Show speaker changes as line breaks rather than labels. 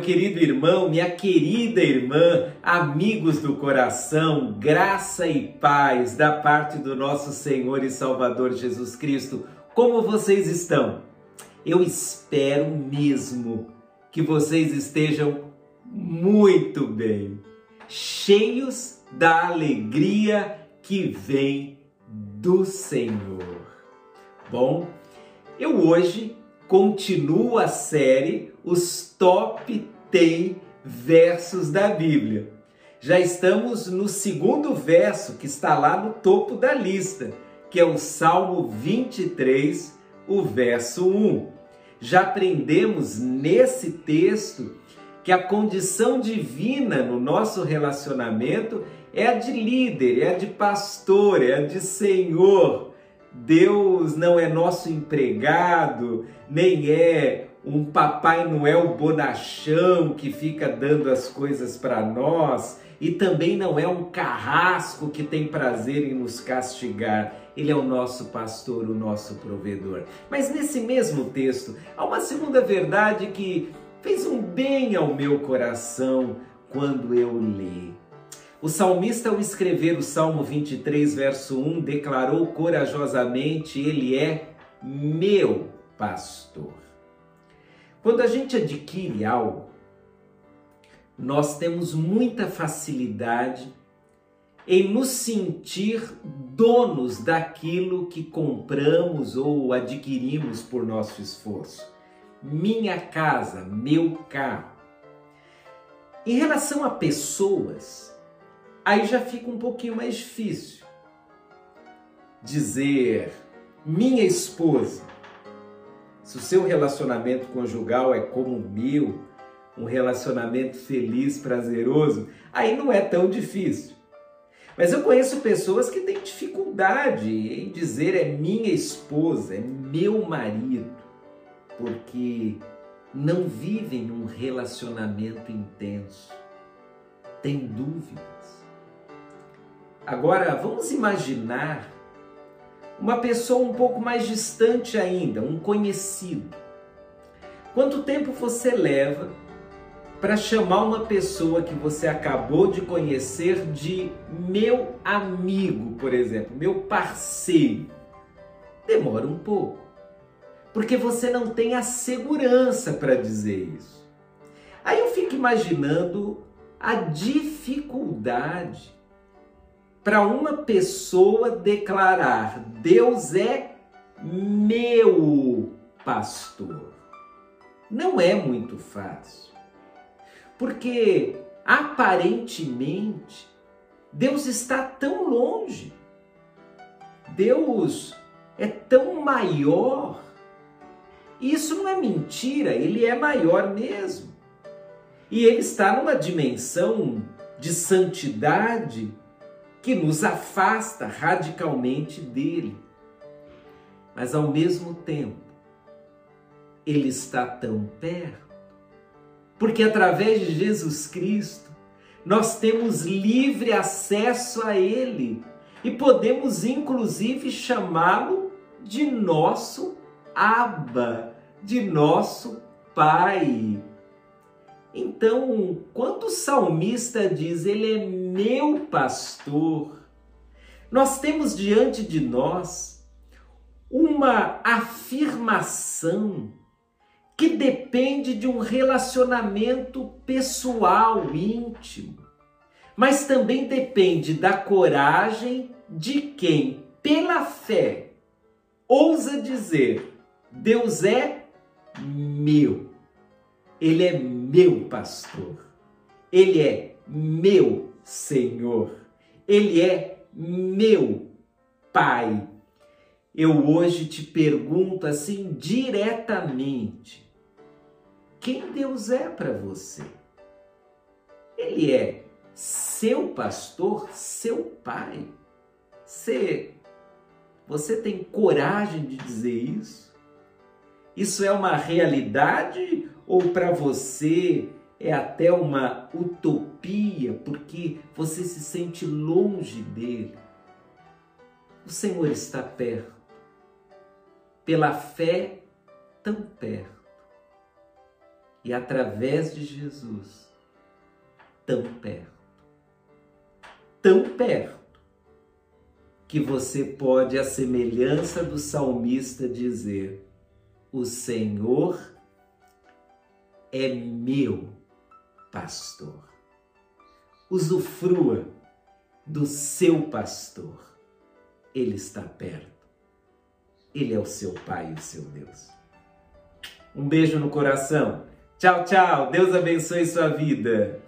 querido irmão, minha querida irmã, amigos do coração, graça e paz da parte do nosso Senhor e Salvador Jesus Cristo. Como vocês estão? Eu espero mesmo que vocês estejam muito bem, cheios da alegria que vem do Senhor. Bom, eu hoje continuo a série Os Top 10 Versos da Bíblia. Já estamos no segundo verso que está lá no topo da lista, que é o Salmo 23, o verso 1. Já aprendemos nesse texto que a condição divina no nosso relacionamento é a de líder, é a de pastor, é a de senhor Deus não é nosso empregado, nem é um Papai Noel bonachão que fica dando as coisas para nós, e também não é um carrasco que tem prazer em nos castigar. Ele é o nosso pastor, o nosso provedor. Mas nesse mesmo texto, há uma segunda verdade que fez um bem ao meu coração quando eu li. O salmista, ao escrever o Salmo 23, verso 1, declarou corajosamente: Ele é meu pastor. Quando a gente adquire algo, nós temos muita facilidade em nos sentir donos daquilo que compramos ou adquirimos por nosso esforço. Minha casa, meu carro. Em relação a pessoas, aí já fica um pouquinho mais difícil dizer minha esposa. Se o seu relacionamento conjugal é como o meu, um relacionamento feliz, prazeroso, aí não é tão difícil. Mas eu conheço pessoas que têm dificuldade em dizer é minha esposa, é meu marido, porque não vivem um relacionamento intenso, têm dúvidas. Agora, vamos imaginar uma pessoa um pouco mais distante ainda, um conhecido. Quanto tempo você leva para chamar uma pessoa que você acabou de conhecer de meu amigo, por exemplo, meu parceiro? Demora um pouco, porque você não tem a segurança para dizer isso. Aí eu fico imaginando a dificuldade para uma pessoa declarar: Deus é meu pastor. Não é muito fácil. Porque aparentemente Deus está tão longe. Deus é tão maior. Isso não é mentira, ele é maior mesmo. E ele está numa dimensão de santidade que nos afasta radicalmente dele. Mas ao mesmo tempo, ele está tão perto. Porque através de Jesus Cristo, nós temos livre acesso a ele e podemos inclusive chamá-lo de nosso Abba, de nosso Pai. Então, quando o salmista diz, Ele é meu pastor, nós temos diante de nós uma afirmação que depende de um relacionamento pessoal, íntimo, mas também depende da coragem de quem, pela fé, ousa dizer: Deus é meu, Ele é meu pastor, Ele é meu Senhor, Ele é meu Pai. Eu hoje te pergunto assim diretamente: quem Deus é para você? Ele é seu pastor, seu pai. Você, você tem coragem de dizer isso? Isso é uma realidade ou para você é até uma utopia porque você se sente longe dele. O Senhor está perto, pela fé, tão perto. e através de Jesus, tão perto, tão perto, que você pode, à semelhança do salmista, dizer: O Senhor é meu pastor. Usufrua do seu pastor. Ele está perto. Ele é o seu Pai e o seu Deus. Um beijo no coração. Tchau, tchau. Deus abençoe sua vida.